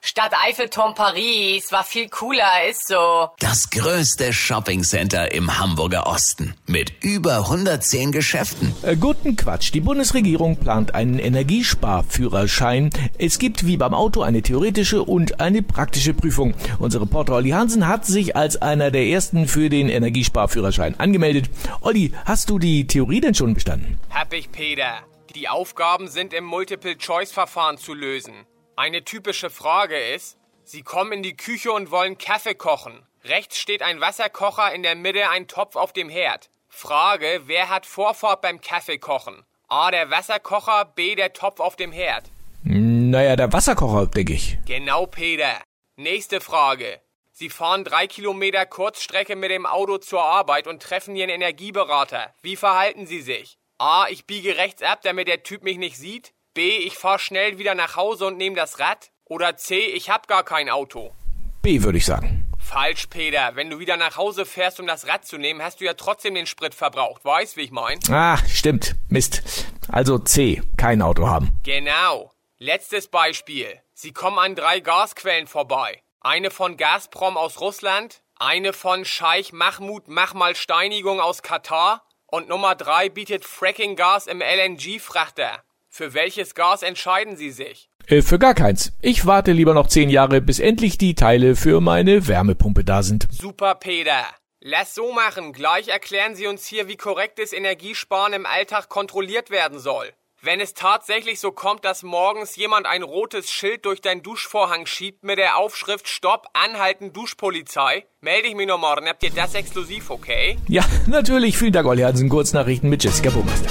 Stadt Eiffelturm Paris war viel cooler, ist so. Das größte Shoppingcenter im Hamburger Osten mit über 110 Geschäften. Äh, guten Quatsch. Die Bundesregierung plant einen Energiesparführerschein. Es gibt wie beim Auto eine theoretische und eine praktische Prüfung. Unser Reporter Olli Hansen hat sich als einer der ersten für den Energiesparführerschein angemeldet. Olli, hast du die Theorie denn schon bestanden? Hab ich, Peter. Die Aufgaben sind im Multiple-Choice-Verfahren zu lösen. Eine typische Frage ist, Sie kommen in die Küche und wollen Kaffee kochen. Rechts steht ein Wasserkocher, in der Mitte ein Topf auf dem Herd. Frage, wer hat Vorfahrt beim Kaffeekochen? A, der Wasserkocher, B, der Topf auf dem Herd. Naja, der Wasserkocher, denke ich. Genau, Peter. Nächste Frage. Sie fahren drei Kilometer Kurzstrecke mit dem Auto zur Arbeit und treffen Ihren Energieberater. Wie verhalten Sie sich? A, ich biege rechts ab, damit der Typ mich nicht sieht. B, ich fahr schnell wieder nach Hause und nehme das Rad. Oder C, ich hab gar kein Auto. B, würde ich sagen. Falsch, Peter. Wenn du wieder nach Hause fährst, um das Rad zu nehmen, hast du ja trotzdem den Sprit verbraucht. Weißt, wie ich mein? Ah, stimmt. Mist. Also C, kein Auto haben. Genau. Letztes Beispiel. Sie kommen an drei Gasquellen vorbei. Eine von Gazprom aus Russland, eine von Scheich Mahmoud Machmal Steinigung aus Katar und Nummer drei bietet Fracking-Gas im LNG-Frachter. Für welches Gas entscheiden Sie sich? Äh, für gar keins. Ich warte lieber noch zehn Jahre, bis endlich die Teile für meine Wärmepumpe da sind. Super, Peter. Lass so machen. Gleich erklären Sie uns hier, wie korrektes Energiesparen im Alltag kontrolliert werden soll. Wenn es tatsächlich so kommt, dass morgens jemand ein rotes Schild durch deinen Duschvorhang schiebt mit der Aufschrift Stopp, anhalten, Duschpolizei, melde ich mich noch morgen. Habt ihr das exklusiv, okay? Ja, natürlich. Vielen Dank, Olli Hansen. Kurznachrichten mit Jessica Burmeister.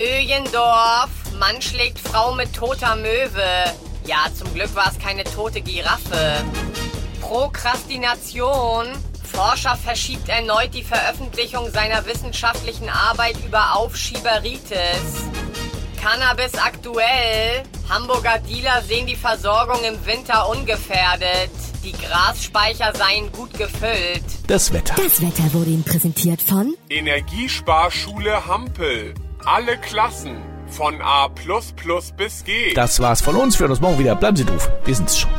Öjendorf, Mann schlägt Frau mit toter Möwe. Ja, zum Glück war es keine tote Giraffe. Prokrastination. Forscher verschiebt erneut die Veröffentlichung seiner wissenschaftlichen Arbeit über Aufschieberitis. Cannabis aktuell. Hamburger Dealer sehen die Versorgung im Winter ungefährdet. Die Grasspeicher seien gut gefüllt. Das Wetter. Das Wetter wurde Ihnen präsentiert von Energiesparschule Hampel. Alle Klassen. Von A bis G. Das war's von uns. Wir hören uns morgen wieder. Bleiben Sie doof. Wir sind's schon.